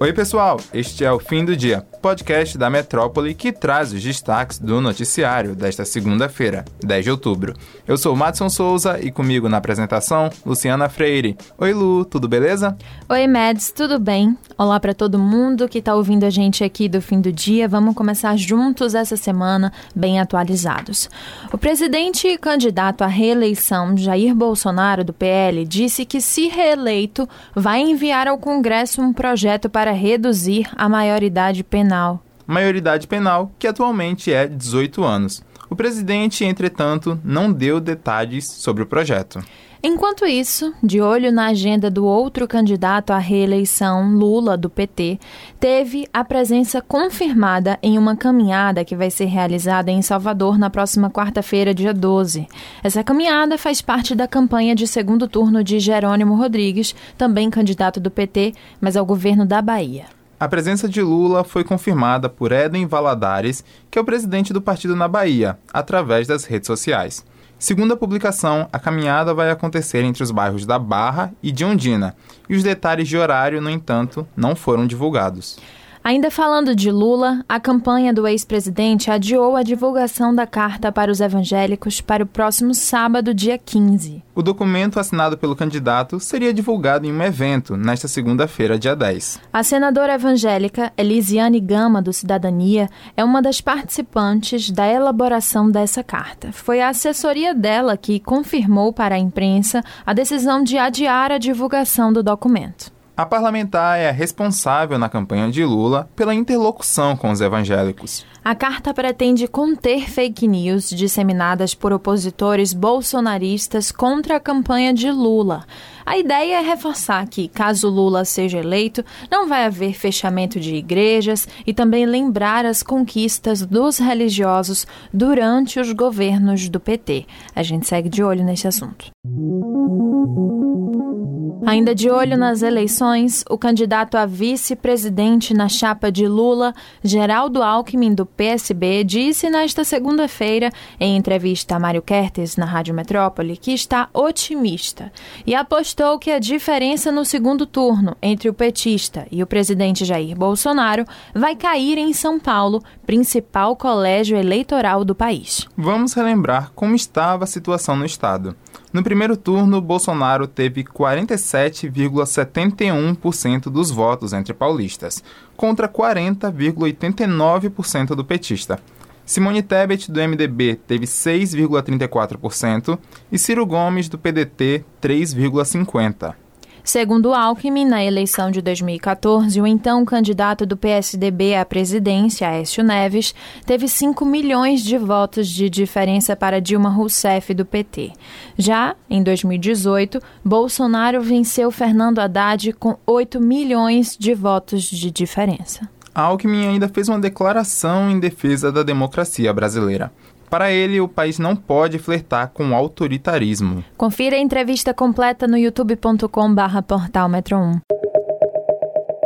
Oi, pessoal! Este é o Fim do Dia, podcast da Metrópole que traz os destaques do noticiário desta segunda-feira, 10 de outubro. Eu sou o Madson Souza e comigo na apresentação, Luciana Freire. Oi, Lu, tudo beleza? Oi, Mads, tudo bem? Olá para todo mundo que está ouvindo a gente aqui do Fim do Dia. Vamos começar juntos essa semana, bem atualizados. O presidente e candidato à reeleição, Jair Bolsonaro, do PL, disse que, se reeleito, vai enviar ao Congresso um projeto para reduzir a maioridade penal. Maioridade penal, que atualmente é 18 anos. O presidente, entretanto, não deu detalhes sobre o projeto. Enquanto isso, de olho na agenda do outro candidato à reeleição, Lula, do PT, teve a presença confirmada em uma caminhada que vai ser realizada em Salvador na próxima quarta-feira, dia 12. Essa caminhada faz parte da campanha de segundo turno de Jerônimo Rodrigues, também candidato do PT, mas ao governo da Bahia. A presença de Lula foi confirmada por Eden Valadares, que é o presidente do partido na Bahia, através das redes sociais. Segundo a publicação, a caminhada vai acontecer entre os bairros da Barra e de Ondina, e os detalhes de horário, no entanto, não foram divulgados. Ainda falando de Lula, a campanha do ex-presidente adiou a divulgação da carta para os evangélicos para o próximo sábado, dia 15. O documento assinado pelo candidato seria divulgado em um evento nesta segunda-feira, dia 10. A senadora evangélica Elisiane Gama, do Cidadania, é uma das participantes da elaboração dessa carta. Foi a assessoria dela que confirmou para a imprensa a decisão de adiar a divulgação do documento. A parlamentar é a responsável na campanha de Lula pela interlocução com os evangélicos. A carta pretende conter fake news disseminadas por opositores bolsonaristas contra a campanha de Lula. A ideia é reforçar que, caso Lula seja eleito, não vai haver fechamento de igrejas e também lembrar as conquistas dos religiosos durante os governos do PT. A gente segue de olho nesse assunto. Ainda de olho nas eleições, o candidato a vice-presidente na chapa de Lula, Geraldo Alckmin, do PSB, disse nesta segunda-feira, em entrevista a Mário Kertes na Rádio Metrópole, que está otimista e apostou que a diferença no segundo turno entre o petista e o presidente Jair Bolsonaro vai cair em São Paulo, principal colégio eleitoral do país. Vamos relembrar como estava a situação no estado. No primeiro turno, Bolsonaro teve 47,71% dos votos entre paulistas, contra 40,89% do petista. Simone Tebet, do MDB, teve 6,34% e Ciro Gomes, do PDT, 3,50%. Segundo Alckmin, na eleição de 2014, o então candidato do PSDB à presidência, Aécio Neves, teve 5 milhões de votos de diferença para Dilma Rousseff do PT. Já em 2018, Bolsonaro venceu Fernando Haddad com 8 milhões de votos de diferença. Alckmin ainda fez uma declaração em defesa da democracia brasileira. Para ele, o país não pode flertar com o autoritarismo. Confira a entrevista completa no youtube.com/barra portal Metro 1.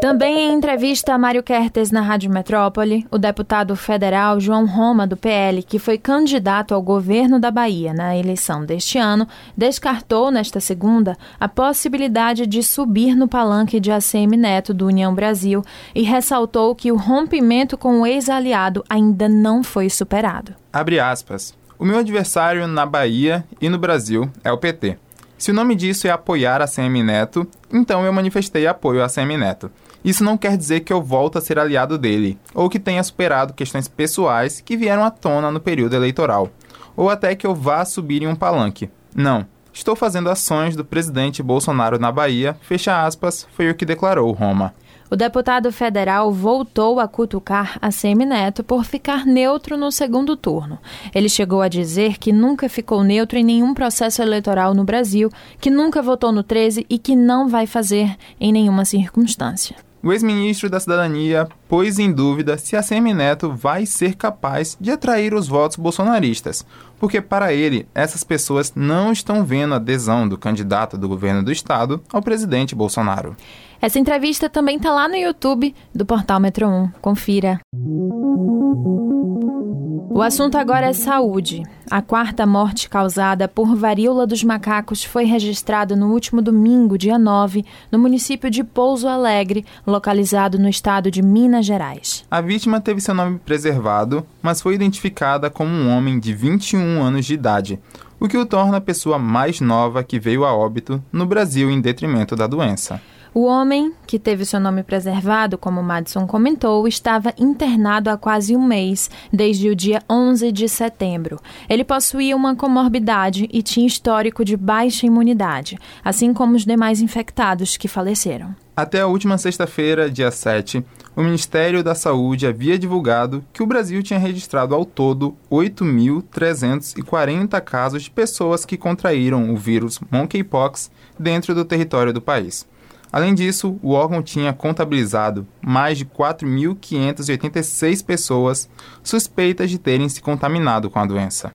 Também em entrevista a Mário Kertes na Rádio Metrópole, o deputado federal João Roma, do PL, que foi candidato ao governo da Bahia na eleição deste ano, descartou nesta segunda a possibilidade de subir no palanque de ACM Neto do União Brasil e ressaltou que o rompimento com o ex-aliado ainda não foi superado. Abre aspas. O meu adversário na Bahia e no Brasil é o PT. Se o nome disso é apoiar a CM Neto, então eu manifestei apoio a CM Neto. Isso não quer dizer que eu volto a ser aliado dele, ou que tenha superado questões pessoais que vieram à tona no período eleitoral, ou até que eu vá subir em um palanque. Não. Estou fazendo ações do presidente Bolsonaro na Bahia, fecha aspas, foi o que declarou Roma. O deputado federal voltou a cutucar a Semineto por ficar neutro no segundo turno. Ele chegou a dizer que nunca ficou neutro em nenhum processo eleitoral no Brasil, que nunca votou no 13 e que não vai fazer em nenhuma circunstância. O ex-ministro da Cidadania pôs em dúvida se a Semineto vai ser capaz de atrair os votos bolsonaristas, porque para ele essas pessoas não estão vendo a adesão do candidato do governo do estado ao presidente Bolsonaro. Essa entrevista também está lá no YouTube do portal Metro 1. Confira. O assunto agora é saúde. A quarta morte causada por varíola dos macacos foi registrada no último domingo, dia 9, no município de Pouso Alegre, localizado no estado de Minas Gerais. A vítima teve seu nome preservado, mas foi identificada como um homem de 21 anos de idade, o que o torna a pessoa mais nova que veio a óbito no Brasil em detrimento da doença. O homem, que teve seu nome preservado, como Madison comentou, estava internado há quase um mês, desde o dia 11 de setembro. Ele possuía uma comorbidade e tinha histórico de baixa imunidade, assim como os demais infectados que faleceram. Até a última sexta-feira, dia 7, o Ministério da Saúde havia divulgado que o Brasil tinha registrado ao todo 8.340 casos de pessoas que contraíram o vírus monkeypox dentro do território do país. Além disso, o órgão tinha contabilizado mais de 4.586 pessoas suspeitas de terem se contaminado com a doença.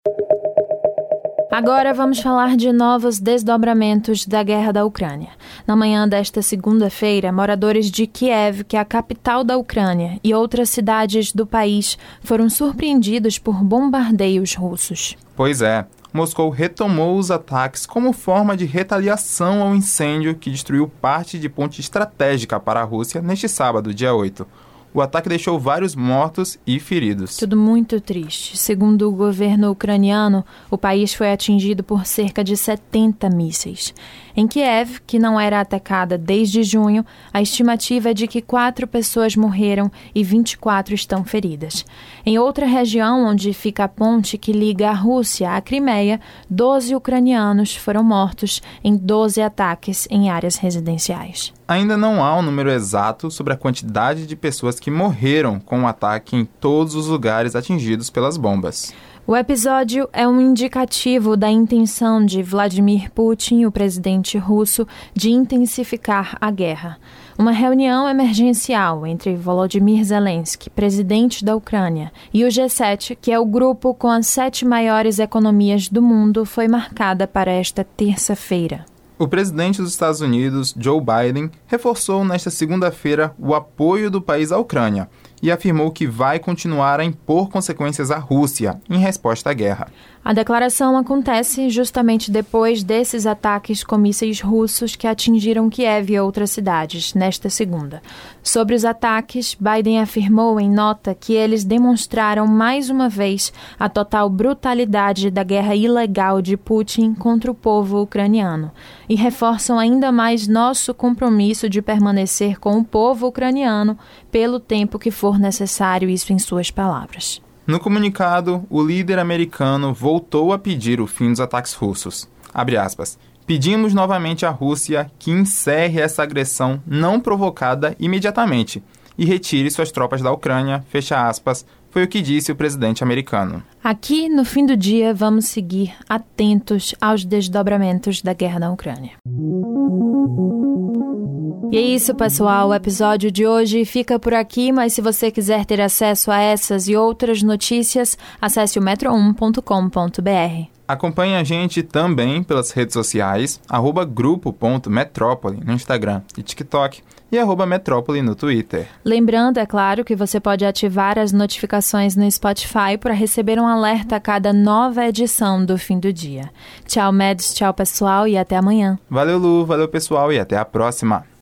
Agora vamos falar de novos desdobramentos da guerra da Ucrânia. Na manhã desta segunda-feira, moradores de Kiev, que é a capital da Ucrânia, e outras cidades do país foram surpreendidos por bombardeios russos. Pois é, Moscou retomou os ataques como forma de retaliação ao incêndio que destruiu parte de ponte estratégica para a Rússia neste sábado, dia 8. O ataque deixou vários mortos e feridos. Tudo muito triste. Segundo o governo ucraniano, o país foi atingido por cerca de 70 mísseis. Em Kiev, que não era atacada desde junho, a estimativa é de que quatro pessoas morreram e 24 estão feridas. Em outra região, onde fica a ponte que liga a Rússia à Crimeia, 12 ucranianos foram mortos em 12 ataques em áreas residenciais. Ainda não há um número exato sobre a quantidade de pessoas que morreram com o ataque em todos os lugares atingidos pelas bombas. O episódio é um indicativo da intenção de Vladimir Putin, o presidente russo, de intensificar a guerra. Uma reunião emergencial entre Volodymyr Zelensky, presidente da Ucrânia, e o G7, que é o grupo com as sete maiores economias do mundo, foi marcada para esta terça-feira. O presidente dos Estados Unidos, Joe Biden, reforçou nesta segunda-feira o apoio do país à Ucrânia e afirmou que vai continuar a impor consequências à Rússia em resposta à guerra. A declaração acontece justamente depois desses ataques com mísseis russos que atingiram Kiev e outras cidades nesta segunda. Sobre os ataques, Biden afirmou em nota que eles demonstraram mais uma vez a total brutalidade da guerra ilegal de Putin contra o povo ucraniano e reforçam ainda mais nosso compromisso de permanecer com o povo ucraniano pelo tempo que for necessário, isso em suas palavras. No comunicado, o líder americano voltou a pedir o fim dos ataques russos. Aspas, Pedimos novamente à Rússia que encerre essa agressão não provocada imediatamente e retire suas tropas da Ucrânia, fecha aspas, foi o que disse o presidente americano. Aqui, no fim do dia, vamos seguir atentos aos desdobramentos da guerra na Ucrânia. E é isso, pessoal. O episódio de hoje fica por aqui, mas se você quiser ter acesso a essas e outras notícias, acesse o metro1.com.br. Acompanhe a gente também pelas redes sociais, arroba grupo.metrópole no Instagram e TikTok e arroba Metrópole no Twitter. Lembrando, é claro, que você pode ativar as notificações no Spotify para receber um alerta a cada nova edição do fim do dia. Tchau, Meds, tchau, pessoal, e até amanhã. Valeu, Lu, valeu, pessoal, e até a próxima.